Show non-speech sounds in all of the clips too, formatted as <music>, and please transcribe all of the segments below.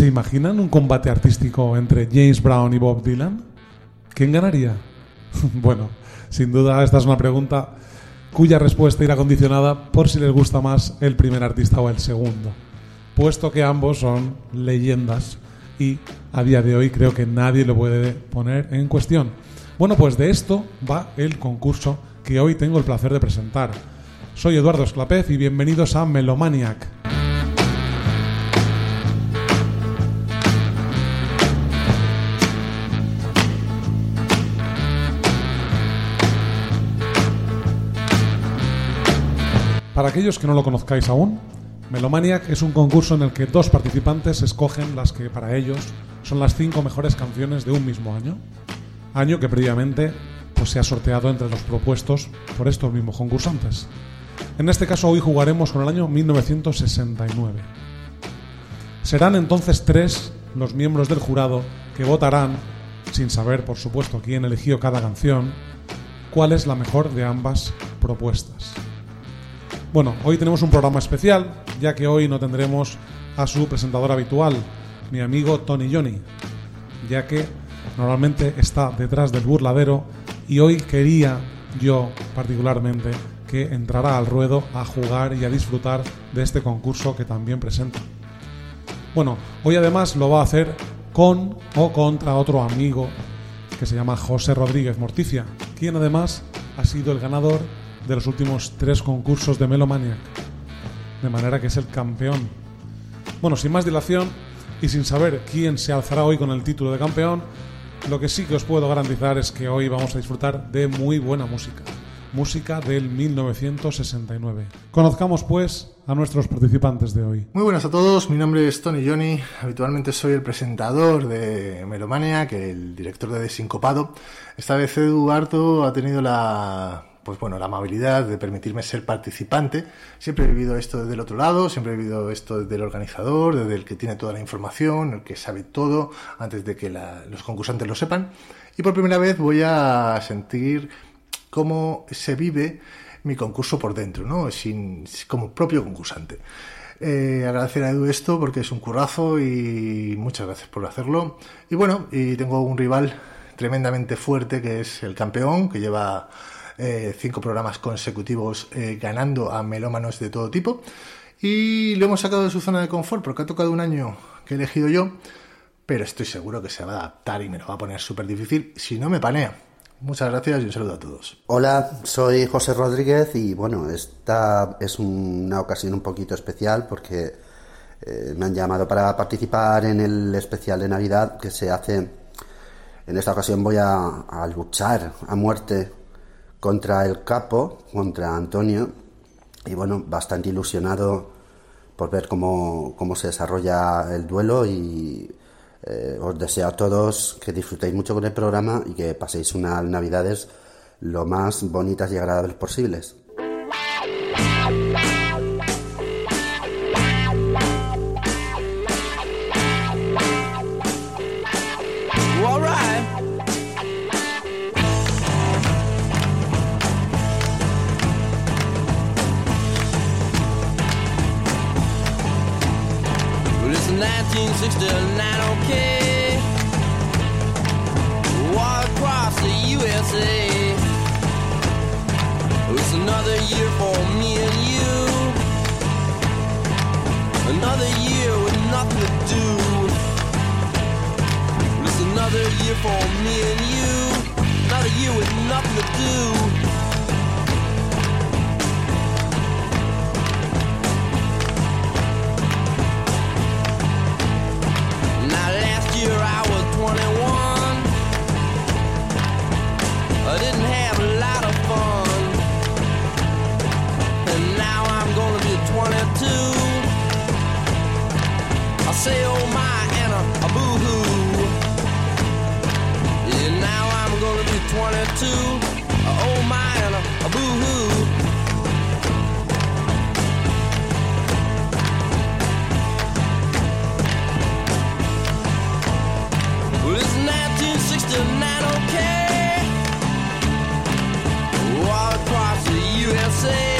¿Se imaginan un combate artístico entre James Brown y Bob Dylan? ¿Quién ganaría? <laughs> bueno, sin duda esta es una pregunta cuya respuesta irá condicionada por si les gusta más el primer artista o el segundo, puesto que ambos son leyendas y a día de hoy creo que nadie lo puede poner en cuestión. Bueno, pues de esto va el concurso que hoy tengo el placer de presentar. Soy Eduardo Esclapez y bienvenidos a Melomaniac. Para aquellos que no lo conozcáis aún, Melomaniac es un concurso en el que dos participantes escogen las que para ellos son las cinco mejores canciones de un mismo año año que previamente pues, se ha sorteado entre los propuestos por estos mismos concursantes. En este caso hoy jugaremos con el año 1969. Serán entonces tres los miembros del jurado que votarán, sin saber por supuesto quién eligió cada canción, cuál es la mejor de ambas propuestas. Bueno, hoy tenemos un programa especial, ya que hoy no tendremos a su presentador habitual, mi amigo Tony Johnny, ya que normalmente está detrás del burladero y hoy quería yo particularmente que entrara al ruedo a jugar y a disfrutar de este concurso que también presenta. Bueno, hoy además lo va a hacer con o contra otro amigo que se llama José Rodríguez Morticia, quien además ha sido el ganador de los últimos tres concursos de Melomaniac, de manera que es el campeón. Bueno, sin más dilación y sin saber quién se alzará hoy con el título de campeón, lo que sí que os puedo garantizar es que hoy vamos a disfrutar de muy buena música. Música del 1969. Conozcamos pues a nuestros participantes de hoy. Muy buenas a todos, mi nombre es Tony Johnny, habitualmente soy el presentador de Melomania, que el director de Desincopado. Esta vez Eduardo ha tenido la pues bueno, la amabilidad de permitirme ser participante. Siempre he vivido esto desde el otro lado, siempre he vivido esto desde el organizador, desde el que tiene toda la información, el que sabe todo antes de que los concursantes lo sepan. Y por primera vez voy a sentir cómo se vive mi concurso por dentro, ¿no? Sin, como propio concursante. Eh, agradecer a Edu esto porque es un currazo y muchas gracias por hacerlo. Y bueno, y tengo un rival tremendamente fuerte que es el campeón, que lleva eh, cinco programas consecutivos eh, ganando a melómanos de todo tipo. Y lo hemos sacado de su zona de confort porque ha tocado un año que he elegido yo, pero estoy seguro que se va a adaptar y me lo va a poner súper difícil si no me panea. Muchas gracias y un saludo a todos. Hola, soy José Rodríguez y bueno, esta es una ocasión un poquito especial porque eh, me han llamado para participar en el especial de Navidad que se hace. En esta ocasión voy a luchar a muerte contra el capo, contra Antonio, y bueno, bastante ilusionado por ver cómo, se desarrolla el duelo y eh, os deseo a todos que disfrutéis mucho con el programa y que paséis unas navidades lo más bonitas y agradables posibles. 1969, okay. Walk across the USA. It's another year for me and you. Another year with nothing to do. It's another year for me and you. Another year with nothing to do. say oh my and a, a boo hoo. And now I'm gonna be 22. A oh my and a, a boo hoo. Well, it's 1969, okay? All across the USA.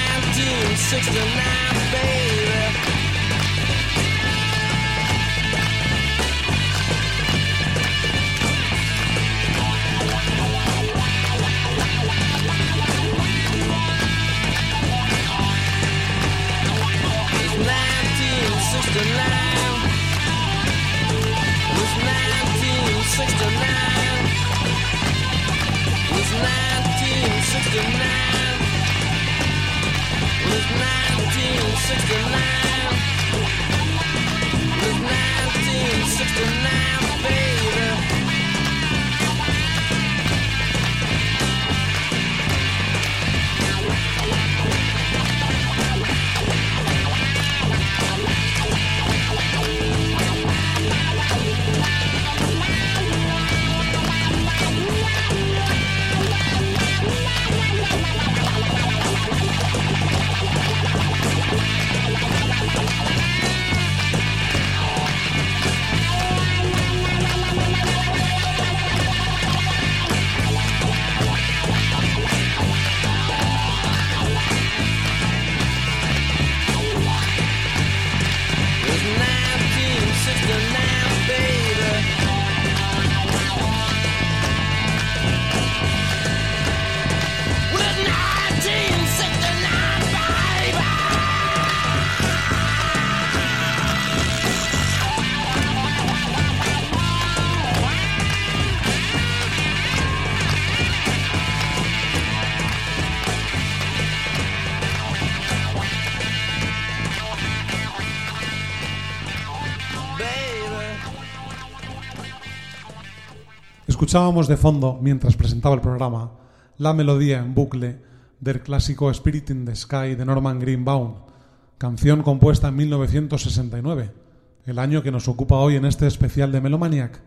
1969, baby. Escuchábamos de fondo, mientras presentaba el programa, la melodía en bucle del clásico Spirit in the Sky de Norman Greenbaum, canción compuesta en 1969, el año que nos ocupa hoy en este especial de Melomaniac.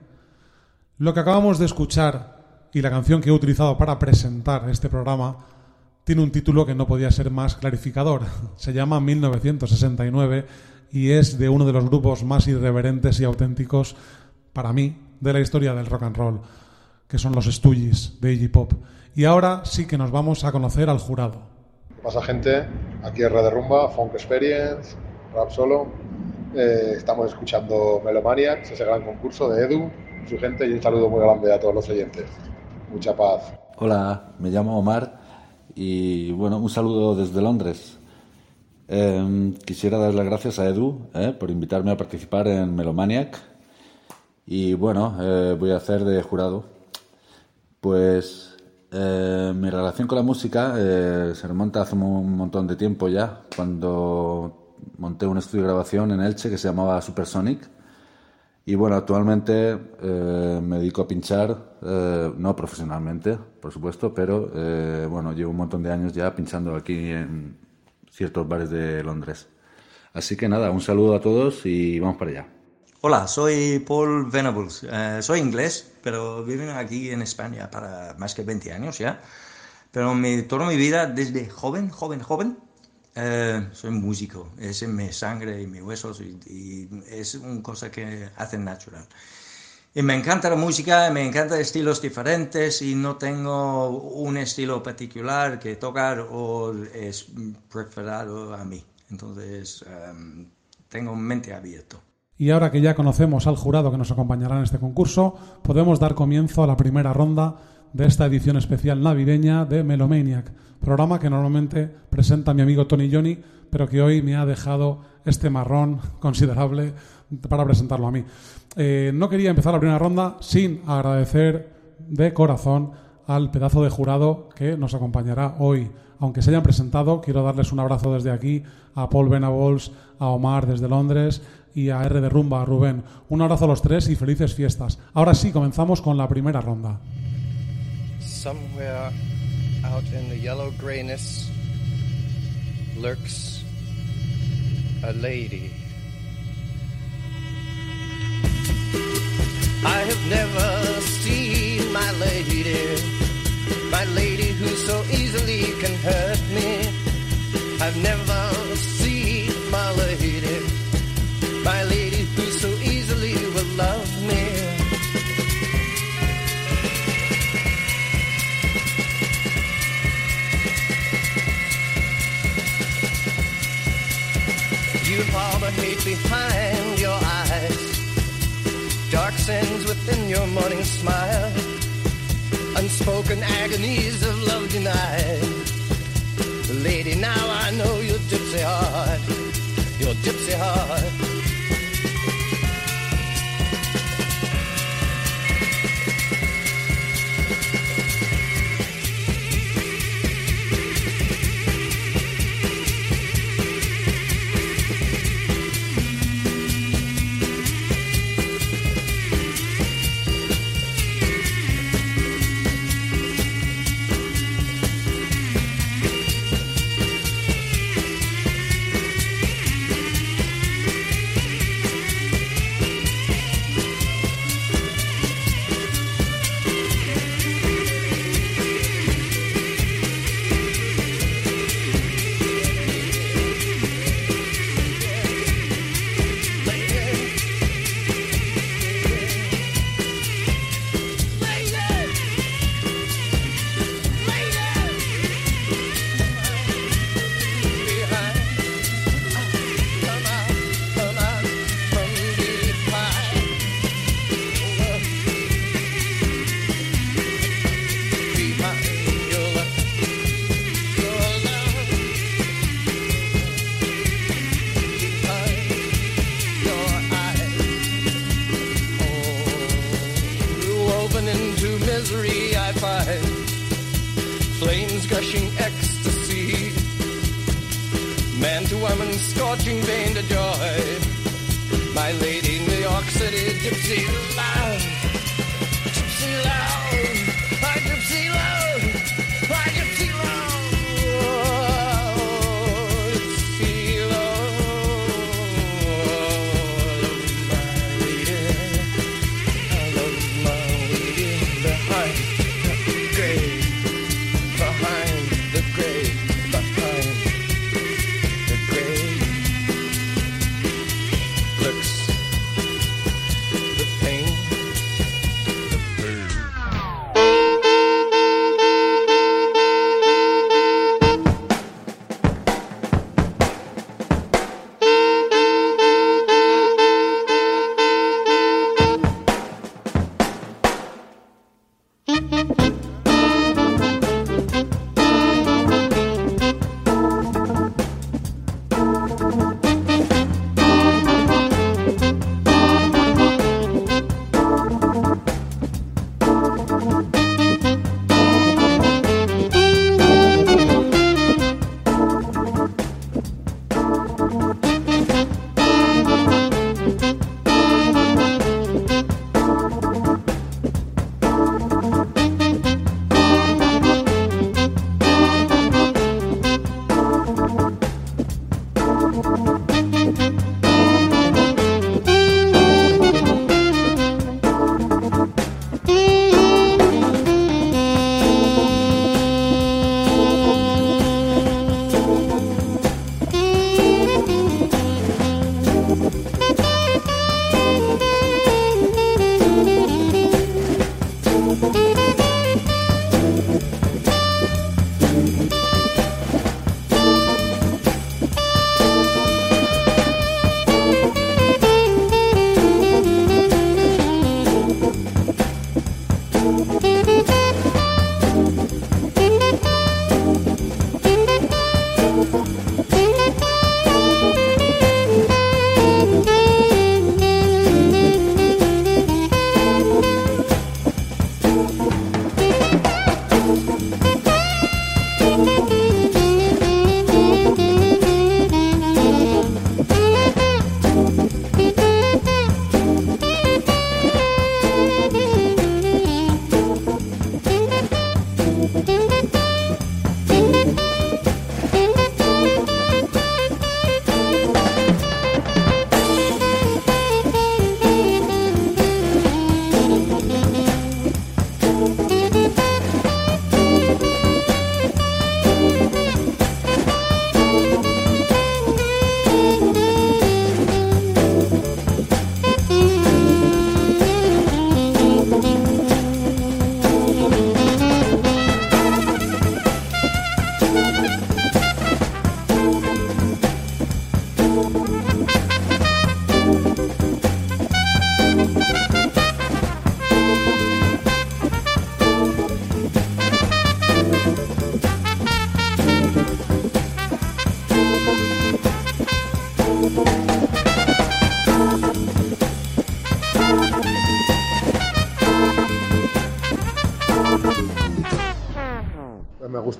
Lo que acabamos de escuchar y la canción que he utilizado para presentar este programa tiene un título que no podía ser más clarificador. <laughs> Se llama 1969 y es de uno de los grupos más irreverentes y auténticos para mí de la historia del rock and roll que son los Stooges de Iggy Pop. Y ahora sí que nos vamos a conocer al jurado. Pasa gente, aquí es de Rumba, Funk Experience, Rap Solo. Eh, estamos escuchando Melomaniacs, ese gran concurso de Edu y su gente, y un saludo muy grande a todos los oyentes. Mucha paz. Hola, me llamo Omar y bueno, un saludo desde Londres. Em, quisiera dar las gracias a Edu eh, por invitarme a participar en Melomaniac y bueno, eh, voy a hacer de jurado pues eh, mi relación con la música eh, se remonta hace un montón de tiempo ya, cuando monté un estudio de grabación en Elche que se llamaba Supersonic. Y bueno, actualmente eh, me dedico a pinchar, no profesionalmente, por supuesto, pero bueno, llevo un montón de años ya pinchando aquí en ciertos bares de Londres. Así que nada, un saludo a todos y vamos para allá. Hola, soy Paul Venables. Eh, soy inglés, pero vivo aquí en España para más que 20 años ya. Pero mi, toda mi vida, desde joven, joven, joven, eh, soy músico. Es en mi sangre y mis huesos y, es una cosa que hace natural. Y me encanta la música, me encantan estilos diferentes y no tengo un estilo particular que tocar o es preferado a mí. Entonces, um, tengo mente abierta. Y ahora que ya conocemos al jurado que nos acompañará en este concurso, podemos dar comienzo a la primera ronda de esta edición especial navideña de Melomaniac, programa que normalmente presenta mi amigo Tony Johnny, pero que hoy me ha dejado este marrón <laughs> considerable para presentarlo a mí. Eh, no quería empezar la primera ronda sin agradecer de corazón al pedazo de jurado que nos acompañará hoy. Aunque se hayan presentado, quiero darles un abrazo desde aquí a Paul Venables, a Omar desde Londres, y a R de Rumba, a Rubén. Un abrazo a los tres y felices fiestas. Ahora sí, comenzamos con la primera ronda. Somewhere out in the yellow grayness lurks a lady. I have never seen my lady, my lady who so easily can hurt me. I've never hate behind your eyes. Dark sins within your morning smile. Unspoken agonies of love denied. Lady, now I know your gypsy heart. Your gypsy heart.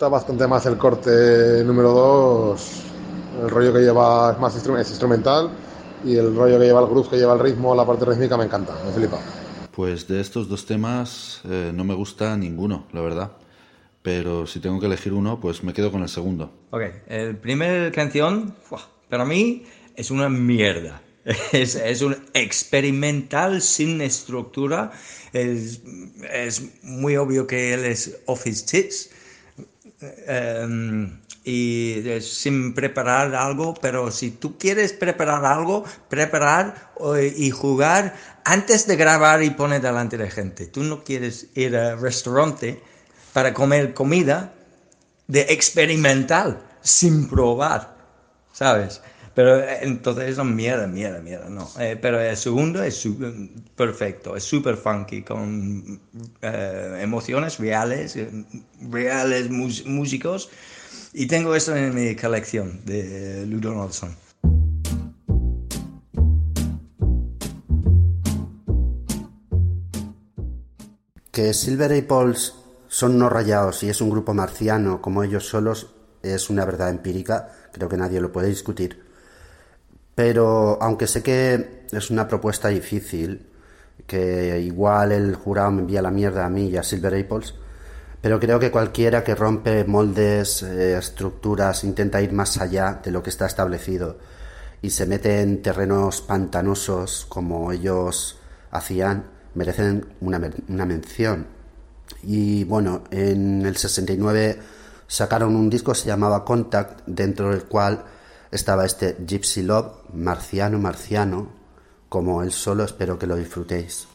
Gusta bastante más el corte número 2, el rollo que lleva es más instru- es instrumental y el rollo que lleva el groove, que lleva el ritmo, la parte rítmica me encanta, me flipa. Pues de estos dos temas eh, no me gusta ninguno, la verdad. Pero si tengo que elegir uno, pues me quedo con el segundo. Ok, el primer canción, ¡fua! para mí, es una mierda. <laughs> Es, es un experimental sin estructura. Es, es muy obvio que él es Office Tits. Em, y sin preparar algo, pero si tú quieres preparar algo, preparar eh, y jugar antes de grabar y poner delante de gente. Tú no quieres ir al restaurante para comer comida de experimental, sin probar, ¿sabes? Pero eh, entonces es una mierda, mierda, mierda, no. Eh, pero el segundo es su- perfecto, es súper funky, con eh, emociones reales, reales músicos. Y tengo esto en mi colección de Lou Donaldson. Que Silver Apples son no rayados y es un grupo marciano como ellos solos es una verdad empírica, creo que nadie lo puede discutir. Pero aunque sé que es una propuesta difícil, que igual el jurado me envía la mierda a mí y a Silver Apples, pero creo que cualquiera que rompe moldes, eh, estructuras, intenta ir más allá de lo que está establecido y se mete en terrenos pantanosos como ellos hacían, merecen una, una mención. Y bueno, en el 69 sacaron un disco que se llamaba Contact, dentro del cual estaba este Gypsy Love, marciano, marciano, como él solo, espero que lo disfrutéis.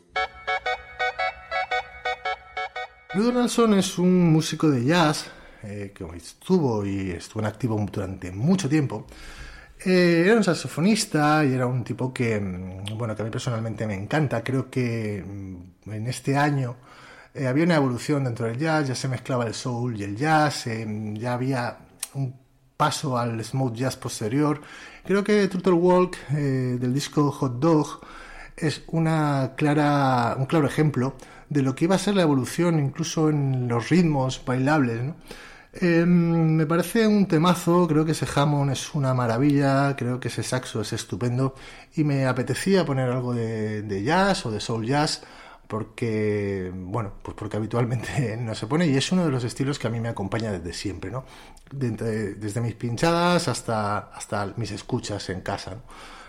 Lou Donaldson es un músico de jazz eh, que estuvo y estuvo en activo durante mucho tiempo. Eh, era un saxofonista y era un tipo que, mm, bueno, que a mí personalmente me encanta. Creo que mm, en este año eh, había una evolución dentro del jazz, ya se mezclaba el soul y el jazz, ya había un paso al smooth jazz posterior. Creo que Turtle Walk eh, del disco Hot Dog es una clara, un claro ejemplo de lo que iba a ser la evolución incluso en los ritmos bailables. ¿no? Eh, me parece un temazo, creo que ese Hammond es una maravilla, creo que ese saxo es estupendo y me apetecía poner algo de, de jazz o de soul jazz porque, bueno, pues porque habitualmente <laughs> no se pone y es uno de los estilos que a mí me acompaña desde siempre, ¿no? Desde, mis pinchadas hasta, hasta mis escuchas en casa.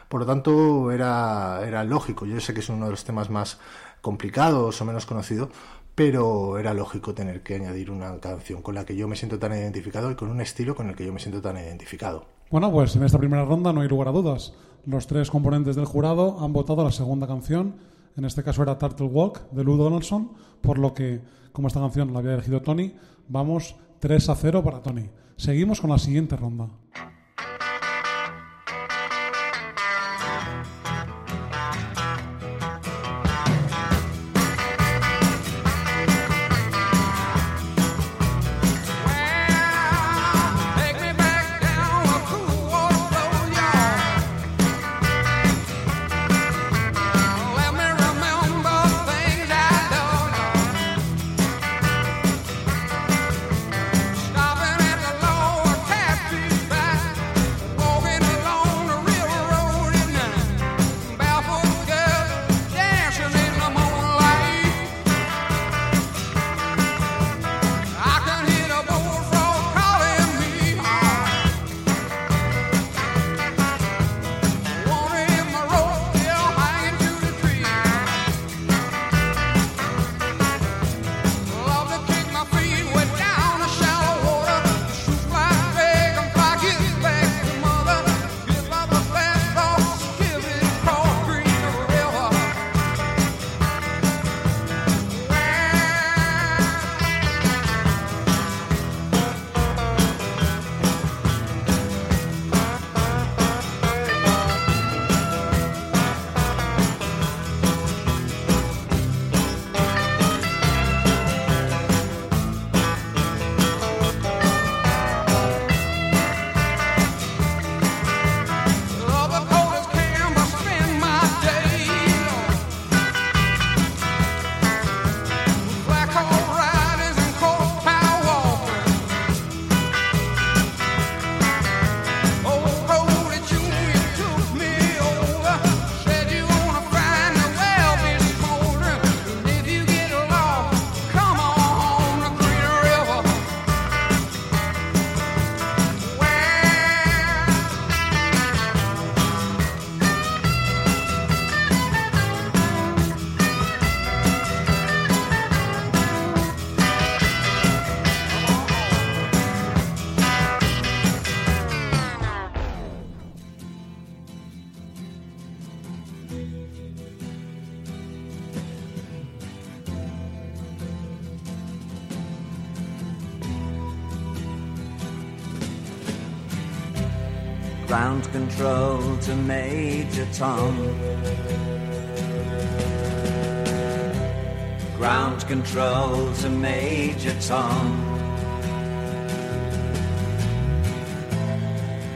Por lo tanto, era, era lógico. Yo sé que es uno de los temas más complicados o menos conocido, pero era lógico tener que añadir una canción con la que yo me siento tan identificado y con un estilo con el que yo me siento tan identificado. Bueno, pues en esta primera ronda no hay lugar a dudas. Los tres componentes del jurado han votado la segunda canción. En este caso era Turtle Walk de Lou Donaldson, por lo que, como esta canción la había elegido Tony, vamos 3 a 0 para Tony. Seguimos con la siguiente ronda.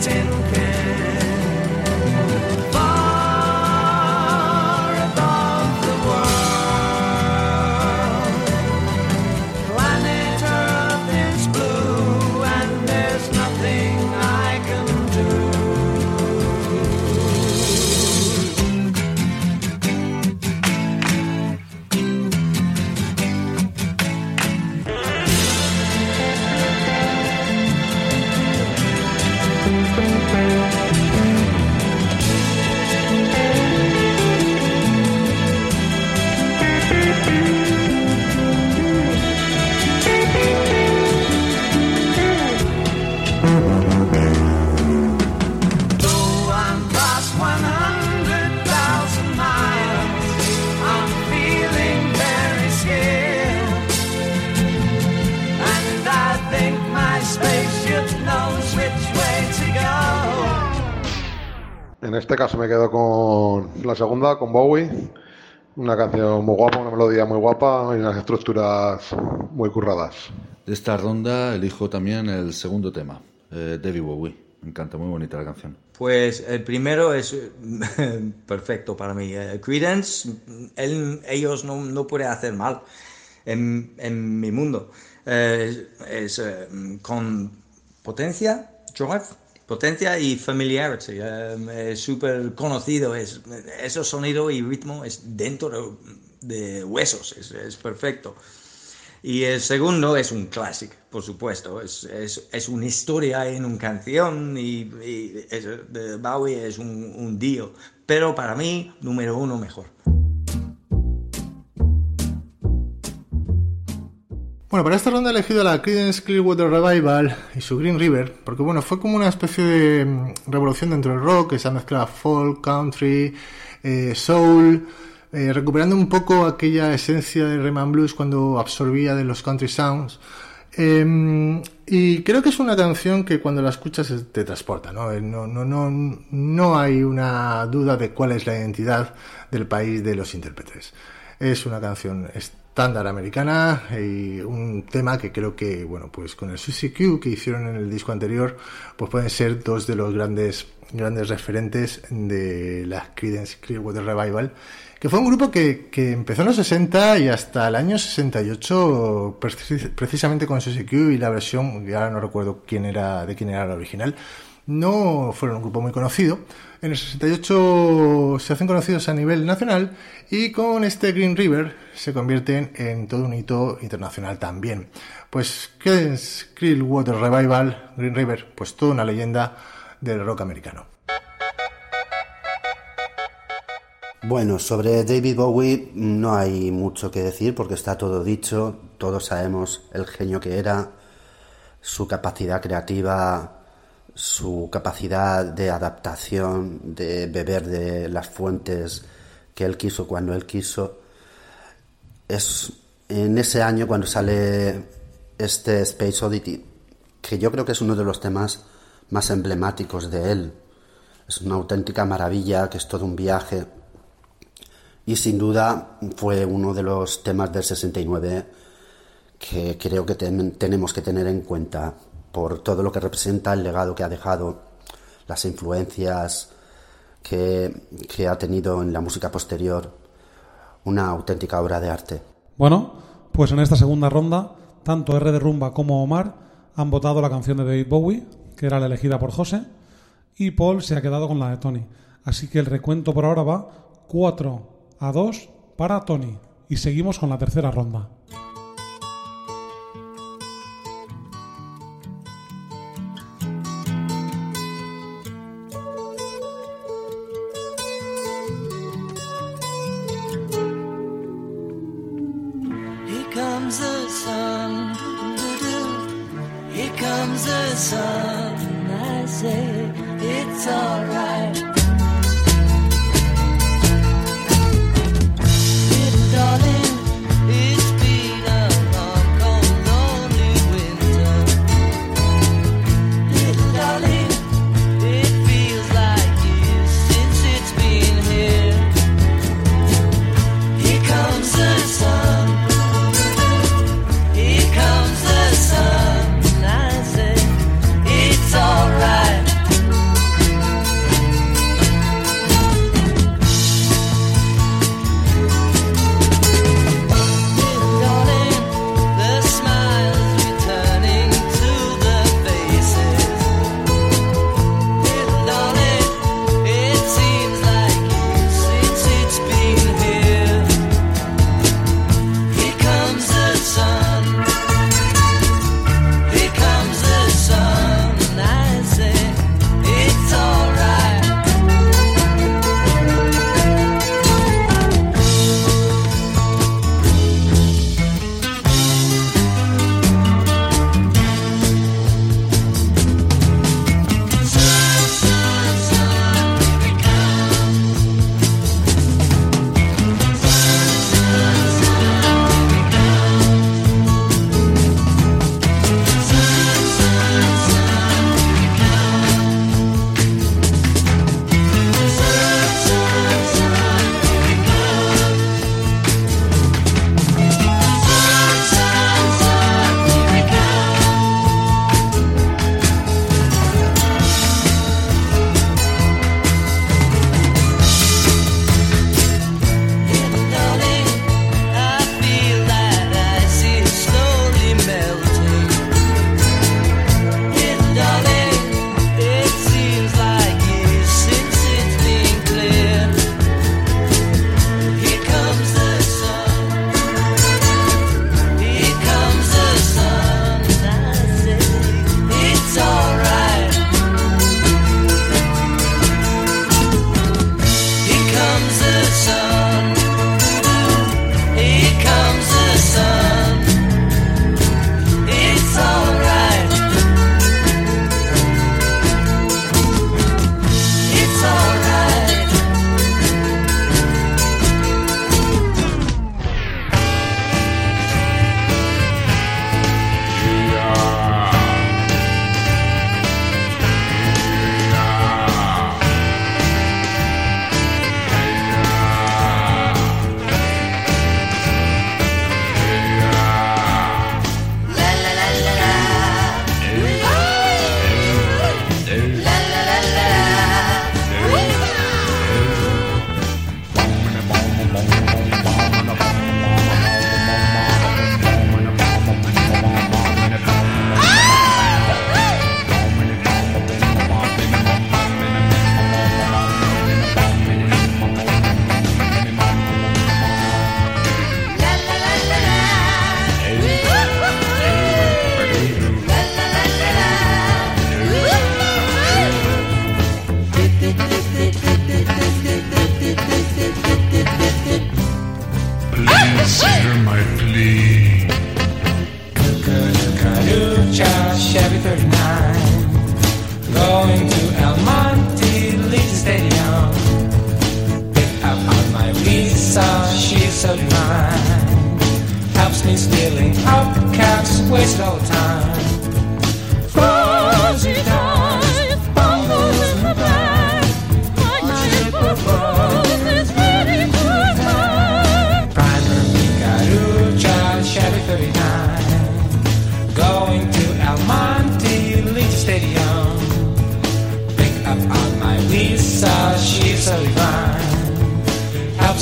Tin este caso me quedo con la segunda, con Bowie. Una canción muy guapa, una melodía muy guapa y unas estructuras muy curradas. De esta ronda elijo también el segundo tema, eh, David Bowie. Me encanta, muy bonita la canción. Pues el primero es <laughs> perfecto para mí. Eh, Credence, él- ellos no, no pueden hacer mal en, en mi mundo. Eh, es eh, con potencia, drive, potencia y familiarity. Eh, súper conocido. Es, ese sonido y ritmo es dentro de, huesos. Es, perfecto. Y el segundo es un clásico, por supuesto. Es, es, es una historia en una canción y, Bowie es un, un. Pero para mí, número uno mejor. Bueno, para esta ronda he elegido la Creedence Clearwater Revival y su Green River, porque bueno, fue como una especie de mm, revolución dentro del rock, que se ha mezclado folk, country, eh, soul, eh, recuperando un poco aquella esencia de Rhythm Blues cuando absorbía de los country sounds. Eh, y creo que es una canción que cuando la escuchas es- te transporta. Eh, No, no, no, no hay una duda de cuál es la identidad del país de los intérpretes. Es una canción estándar americana y un tema que creo que, bueno, pues con el Susie Q que hicieron en el disco anterior, pues pueden ser dos de los grandes, grandes referentes de la Creedence Clearwater Revival, que fue un grupo que, que empezó en los 60 y hasta el año 68, precis- precisamente con Susie Q y la versión, que ahora no recuerdo quién era, de quién era la original, no fueron un grupo muy conocido. En el 68 se hacen conocidos a nivel nacional y con este Green River se convierten en todo un hito internacional también. Pues, ¿qué es Clearwater Revival, Green River? Pues toda una leyenda del rock americano. Bueno, sobre David Bowie no hay mucho que decir porque está todo dicho, todos sabemos el genio que era, su capacidad creativa, su capacidad de adaptación, de beber de las fuentes que él quiso cuando él quiso. Es en ese año cuando sale este Space Oddity, que yo creo que es uno de los temas más emblemáticos de él. Es una auténtica maravilla, que es todo un viaje. Y sin duda fue uno de los temas del 69 que creo que tenemos que tener en cuenta por todo lo que representa el legado que ha dejado, las influencias que, que ha tenido en la música posterior, una auténtica obra de arte. Bueno, pues en esta segunda ronda, tanto R de Rumba como Omar han votado la canción de David Bowie, que era la elegida por José, y Paul se ha quedado con la de Tony. Así que el recuento por ahora va 4 a 2 para Tony. Y seguimos con la tercera ronda.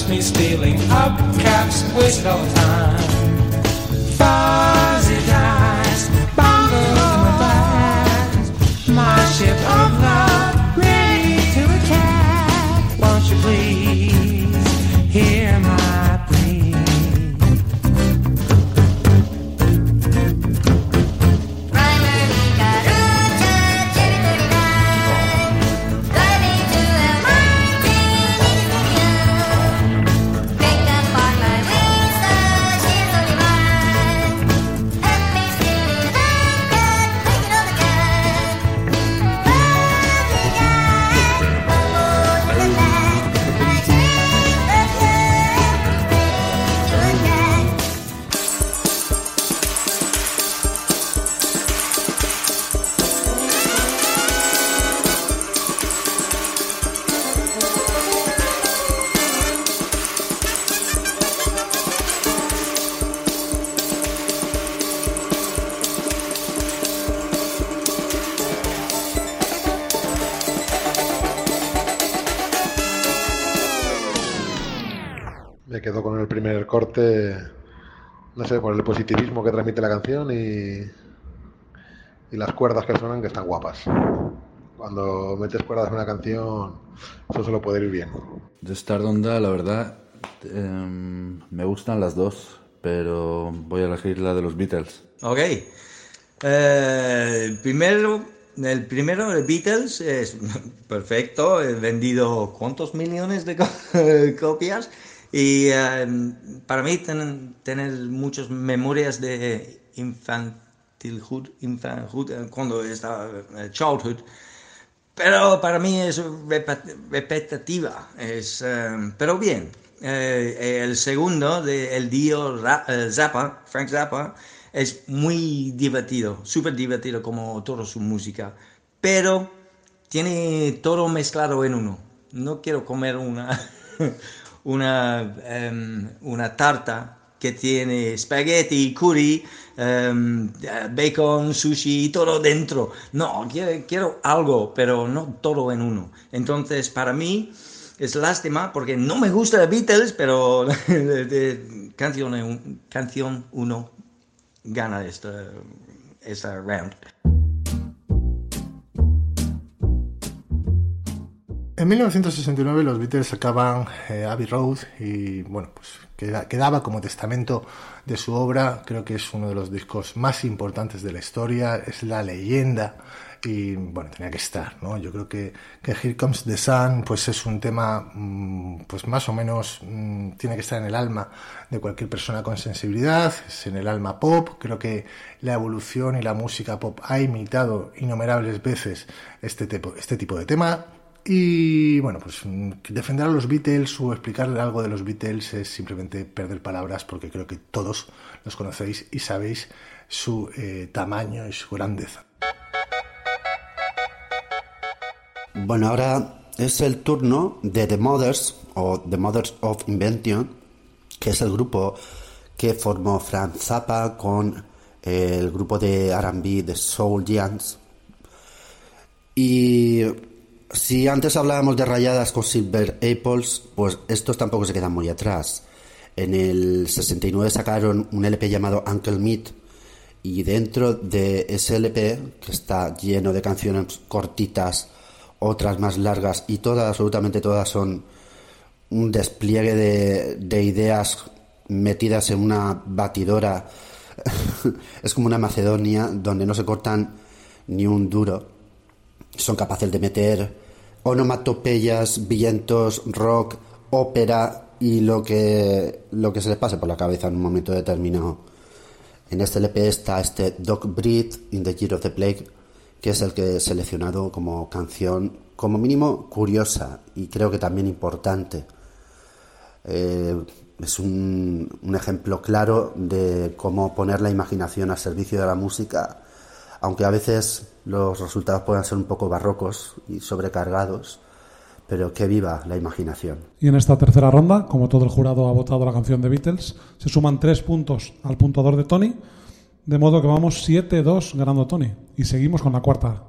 catch me stealing hubcaps, waste all the time. Fuzzy dice, bongos of my bags, my ship of love. Que transmite la canción y, y las cuerdas que suenan que están guapas. Cuando metes cuerdas en una canción, eso solo puede ir bien. De Stardonda, la verdad, em, me gustan las dos, pero voy a elegir la de los Beatles. Ok. Eh, el primero, el primero, de Beatles, es <laughs> perfecto. He vendido cuántos millones de co- <laughs> copias. Y eh, para mí ten- tener muchas memorias de infantilhood, infanhood, eh, cuando estaba eh, childhood. Pero para mí es repetitiva, es, eh, pero bien. Eh, el segundo, de El Dio eh, Zappa, Frank Zappa, es muy divertido, súper divertido como toda su música, pero tiene todo mezclado en uno. No quiero comer una, <laughs> una, em, una tarta que tiene spaghetti, curry, em, bacon, sushi, todo dentro. No, quiero, quiero algo, pero no todo en uno. Entonces, para mí es lástima porque no me gusta The Beatles, pero <laughs> de, canción, canción uno gana esta, esta round. En 1969 los Beatles sacaban eh, Abbey Road y bueno, pues queda- quedaba como testamento de su obra. Creo que es uno de los discos más importantes de la historia, es la leyenda y bueno, tenía que estar, ¿no? Yo creo que, que Here Comes the Sun pues es un tema mm, pues más o menos mm, tiene que estar en el alma de cualquier persona con sensibilidad, es en el alma pop. Creo que la evolución y la música pop ha imitado innumerables veces este tipo, este tipo de tema. Y bueno, pues mm, defender a los Beatles o explicarle algo de los Beatles es simplemente perder palabras porque creo que todos los conocéis y sabéis su eh, tamaño y su grandeza. Bueno, ahora es el turno de The Mothers o The Mothers of Invention, que es el grupo que formó Frank Zappa con eh, el grupo de R&B de Soul Giants. Y si antes hablábamos de rayadas con Silver Apples, pues estos tampoco se quedan muy atrás. En el 69 sacaron un LP llamado Uncle Meat y dentro de ese LP, que está lleno de canciones cortitas, otras más largas y todas, absolutamente todas son un despliegue de, de ideas metidas en una batidora. <laughs> es como una Macedonia donde no se cortan ni un duro son capaces de meter onomatopeyas, vientos, rock, ópera y lo que, lo que se les pase por la cabeza en un momento determinado. En este LP está este Dog Breed in the Year of the Plague, que es el que he seleccionado como canción, como mínimo curiosa y creo que también importante. Eh, es un, un ejemplo claro de cómo poner la imaginación al servicio de la música, aunque a veces los resultados puedan ser un poco barrocos y sobrecargados, pero que viva la imaginación. Y en esta tercera ronda, como todo el jurado ha votado la canción de Beatles, se suman tres puntos al puntuador de Tony, de modo que vamos 7-2 ganando Tony. Y seguimos con la cuarta.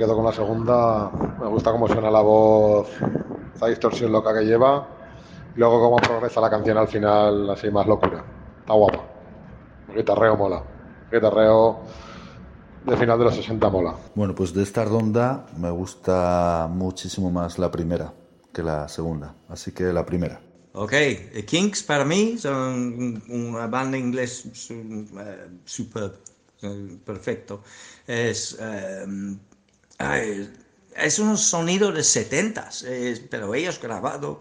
Quedo con la segunda. Me gusta cómo suena la voz, esa distorsión loca que lleva. Y luego cómo progresa la canción al final, así más locura. Está guapa. El guitarreo mola. El guitarreo de final de los 60 mola. Bueno, pues de esta ronda me gusta muchísimo más la primera que la segunda. Así que la primera. Ok, The Kinks para mí son una banda inglés eh, superb, eh, perfecto. Es, eh, es un sonido de 70s, eh, pero ellos grabado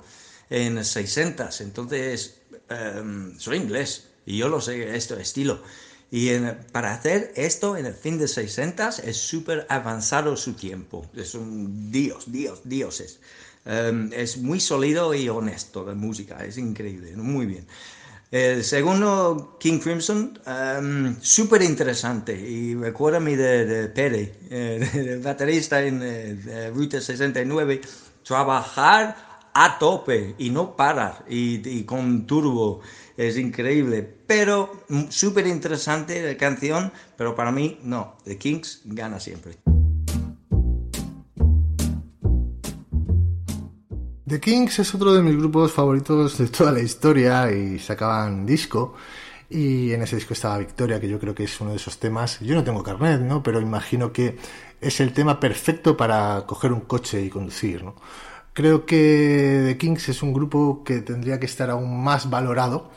en 60s, entonces eh, soy inglés y yo lo sé, este estilo. Y para hacer esto en el fin de 60s es súper avanzado su tiempo. Es un dios, dios, dioses. Um, es muy sólido y honesto la música, es increíble, muy bien. El segundo, King Crimson, um, súper interesante y recuérdame de, de Pere, eh, <laughs> el baterista en eh, de Ruta 69, trabajar a tope y no parar y, y con turbo, es increíble, pero súper interesante la canción, pero para mí no, The Kings gana siempre. The Kings es otro de mis grupos favoritos de toda la historia y sacaban disco. Y en ese disco estaba Victoria, que yo creo que es uno de esos temas. Yo no tengo carnet, ¿no? Pero imagino que es el tema perfecto para coger un coche y conducir, ¿no? Creo que The Kings es un grupo que tendría que estar aún más valorado.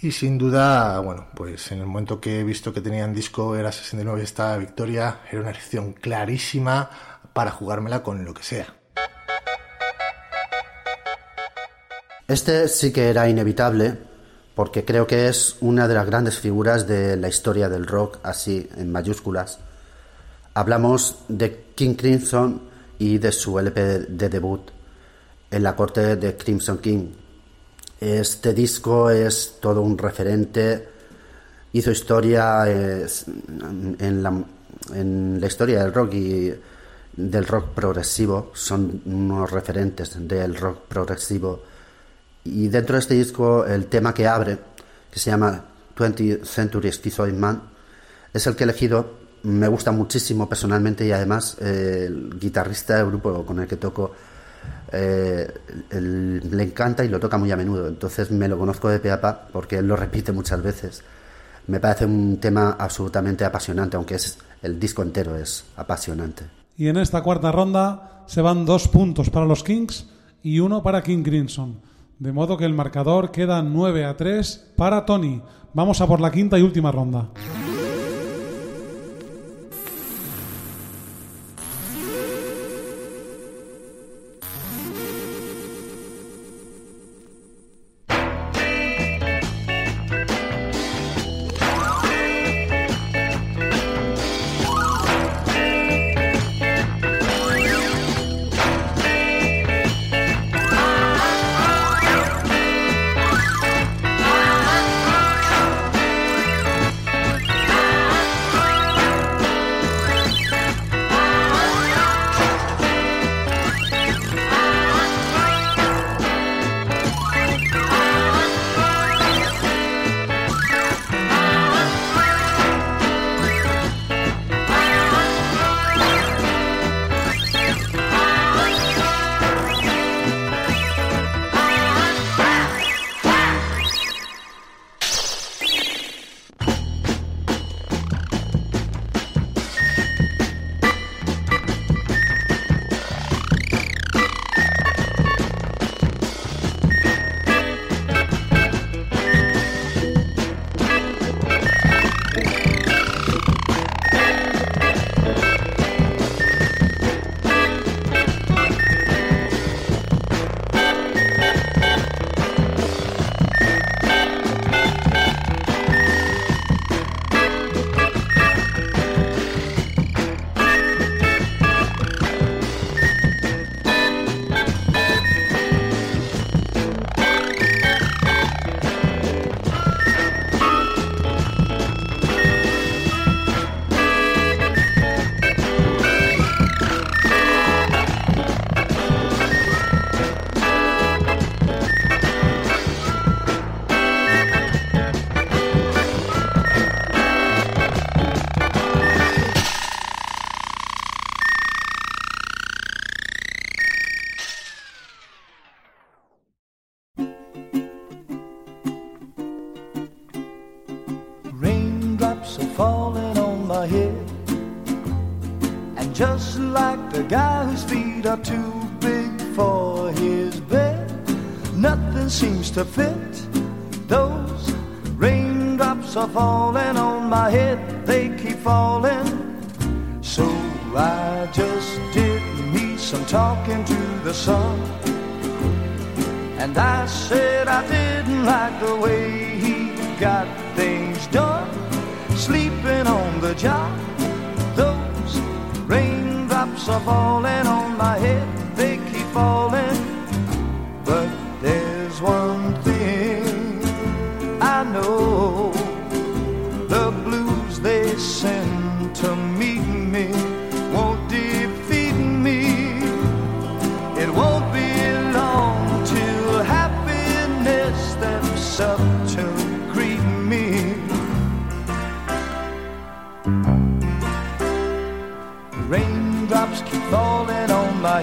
Y sin duda, bueno, pues en el momento que he visto que tenían disco era 69 y estaba Victoria, era una elección clarísima para jugármela con lo que sea. Este sí que era inevitable porque creo que es una de las grandes figuras de la historia del rock, así en mayúsculas. Hablamos de King Crimson y de su LP de debut, En la corte de Crimson King. Este disco es todo un referente, hizo historia en, la, en la historia del rock y del rock progresivo, son unos referentes del rock progresivo. Y dentro de este disco, el tema que abre, que se llama 20th Century Schizoid Man, es el que he elegido. Me gusta muchísimo personalmente y además eh, el guitarrista del grupo con el que toco eh, le encanta y lo toca muy a menudo. Entonces me lo conozco de pe a pa porque él lo repite muchas veces. Me parece un tema absolutamente apasionante, aunque es el disco entero es apasionante. Y en esta cuarta ronda se van dos puntos para los Kings y uno para King Crimson. De modo que el marcador queda 9 a 3 para Tony. Vamos a por la quinta y última ronda.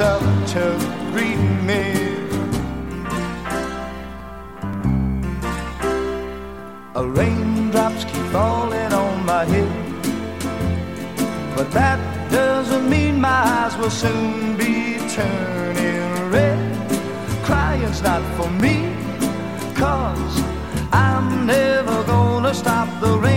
to greet me. A raindrops keep falling on my head, but that doesn't mean my eyes will soon be turning red. Crying's not for me, cause I'm never gonna stop the rain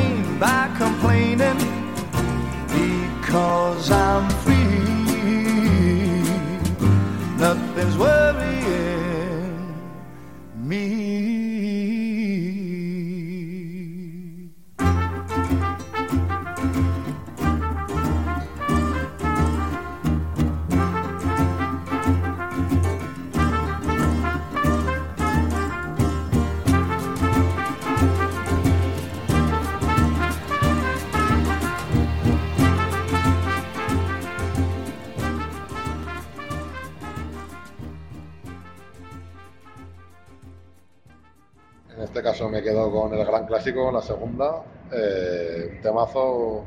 clásico, la segunda. Eh, un temazo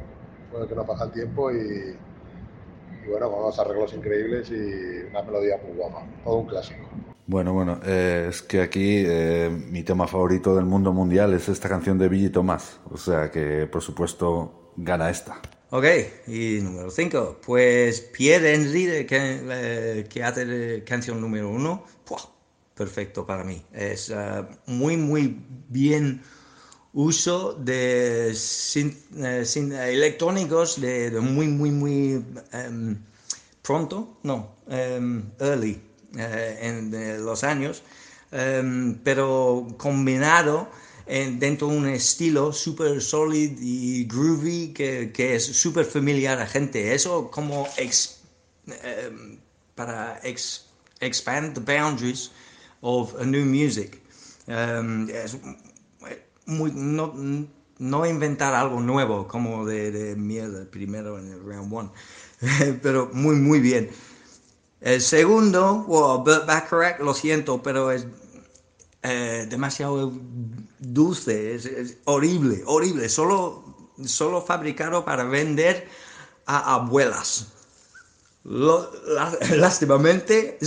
con el que no pasa el tiempo y, y bueno, con unos arreglos increíbles y una melodía muy guapa. Todo un clásico. Bueno, bueno, eh, es que aquí eh, mi tema favorito del mundo mundial es esta canción de Billy Thomas. O sea que, por supuesto, gana esta. Ok, y número 5, pues Pierre Henry, que, eh, que hace canción número 1, perfecto para mí. Es eh, muy, muy bien uso de eh, sin- electrónicos de, muy, muy, muy em, pronto, no, em, early eh, en los años, em, pero combinado en- dentro de un estilo súper sólido y groovy que, que es súper familiar a gente. Eso como ex- para ex- expand the boundaries of a new music. Muy, no, no inventar algo nuevo como de, mierda primero en el round one, <laughs> pero muy, muy bien. El segundo, wow, Burt Bacharach, lo siento, pero es eh, demasiado dulce, es, es horrible, horrible, solo, solo fabricado para vender a abuelas. <laughs> Lástimamente,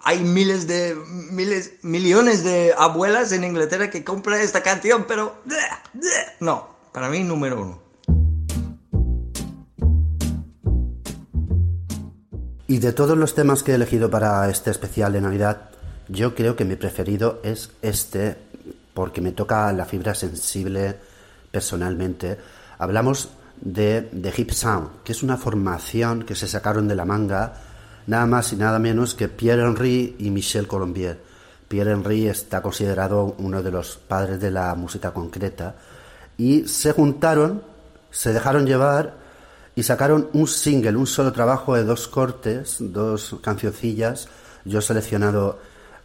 hay miles de, miles, millones de abuelas en Inglaterra que compran esta canción, pero no, para mí número uno. Y de todos los temas que he elegido para este especial de Navidad, yo creo que mi preferido es este, porque me toca la fibra sensible personalmente. Hablamos de, de Hip Sound, que es una formación que se sacaron de la manga nada más y nada menos que Pierre Henry y Michel Colombier. Pierre Henry está considerado uno de los padres de la música concreta y se juntaron, se dejaron llevar y sacaron un single, un solo trabajo de dos cortes, dos cancioncillas. Yo he seleccionado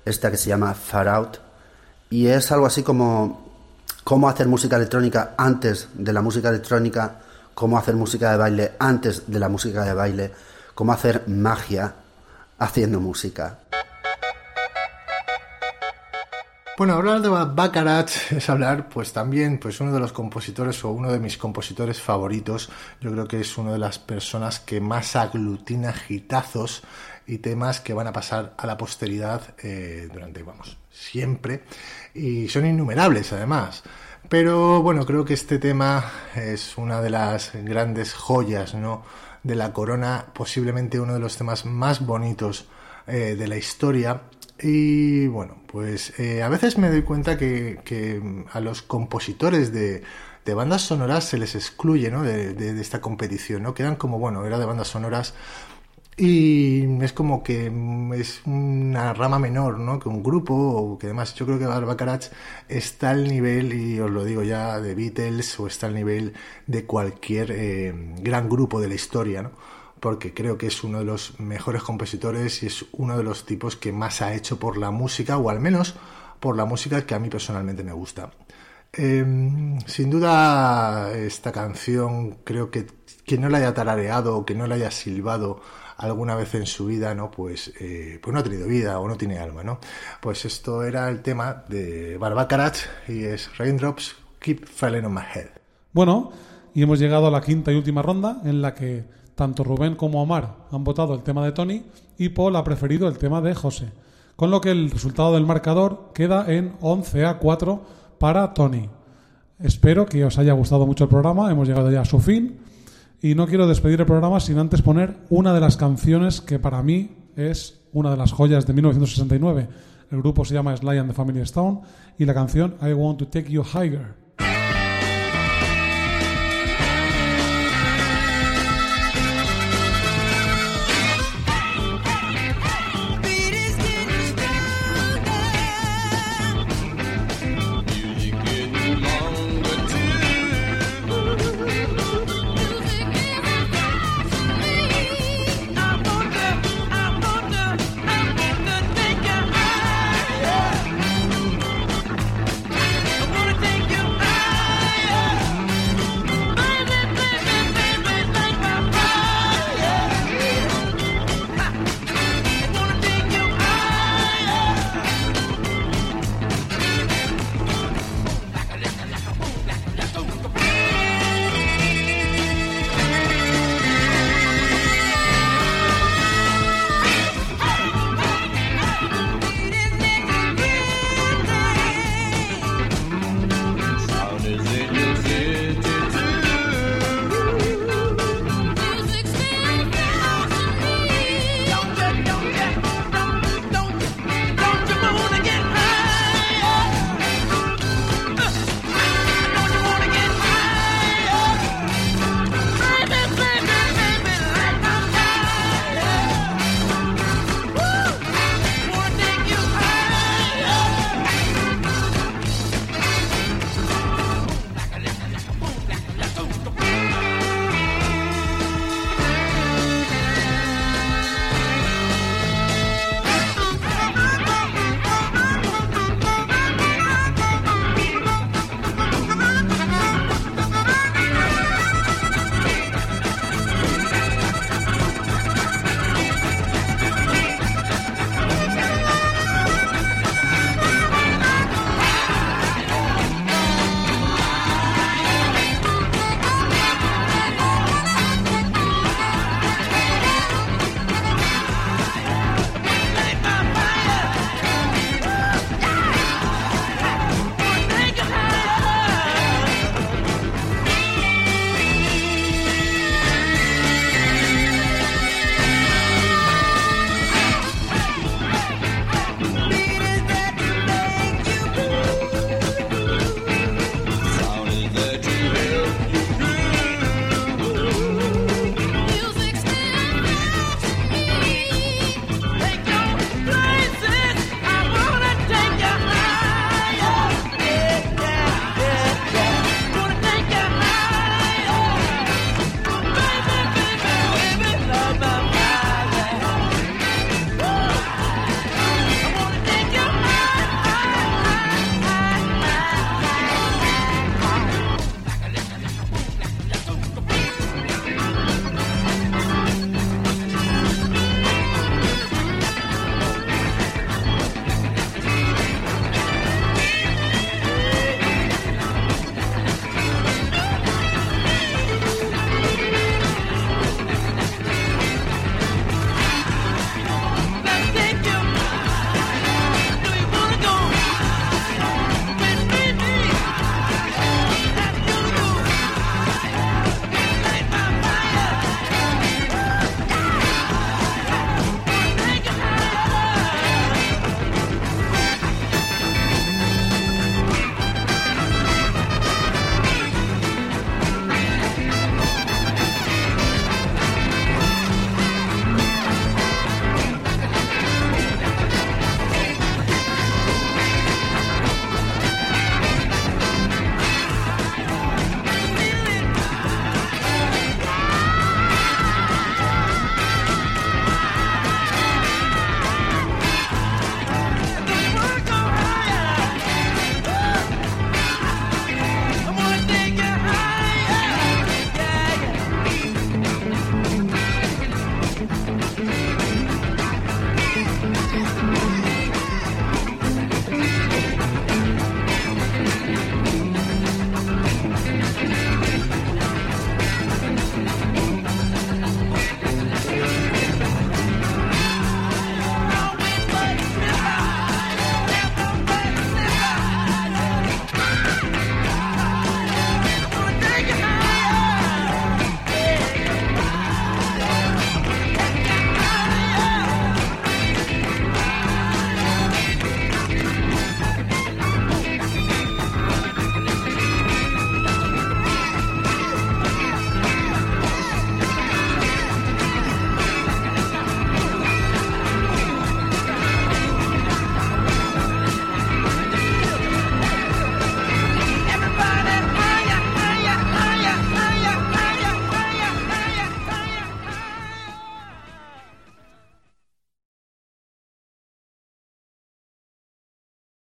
esta que se llama Far Out Y es algo así como cómo hacer música electrónica antes de la música electrónica, cómo hacer música de baile antes de la música de baile, cómo hacer magia haciendo música. Bueno, hablar de Baccarat es hablar, pues también, pues uno de los compositores o uno de mis compositores favoritos. Yo creo que es una de las personas que más aglutina gitazos y temas que van a pasar a la posteridad eh, durante, vamos, siempre. Y son innumerables, además. Pero bueno, creo que este tema es una de las grandes joyas, ¿no? De la corona, posiblemente uno de los temas más bonitos eh, de la historia y bueno, pues eh, a veces me doy cuenta que, a los compositores de, bandas sonoras se les excluye ¿no? de, de, de, esta competición, ¿no? Quedan como, bueno, era de bandas sonoras y es como que es una rama menor, ¿no? Que un grupo, o que además yo creo que Barbacarac está al nivel, y os lo digo ya, de Beatles o está al nivel de cualquier eh, gran grupo de la historia, ¿no? porque creo que es uno de los mejores compositores y es uno de los tipos que más ha hecho por la música, o al menos por la música que a mí personalmente me gusta. Eh, sin duda, esta canción creo que quien no la haya tarareado o que no la haya silbado alguna vez en su vida, ¿no? Pues, eh, pues no ha tenido vida o no tiene alma, ¿no? Pues esto era el tema de Barbacarac y es Raindrops Keep Falling on My Head. Bueno, y hemos llegado a la quinta y última ronda en la que tanto Rubén como Omar han votado el tema de Tony y Paul ha preferido el tema de José. Con lo que el resultado del marcador queda en 11 a 4 para Tony. Espero que os haya gustado mucho el programa, hemos llegado ya a su fin y no quiero despedir el programa sin antes poner una de las canciones que para mí es una de las joyas de 1969. El grupo se llama Sly and the Family Stone y la canción I Want to Take You Higher.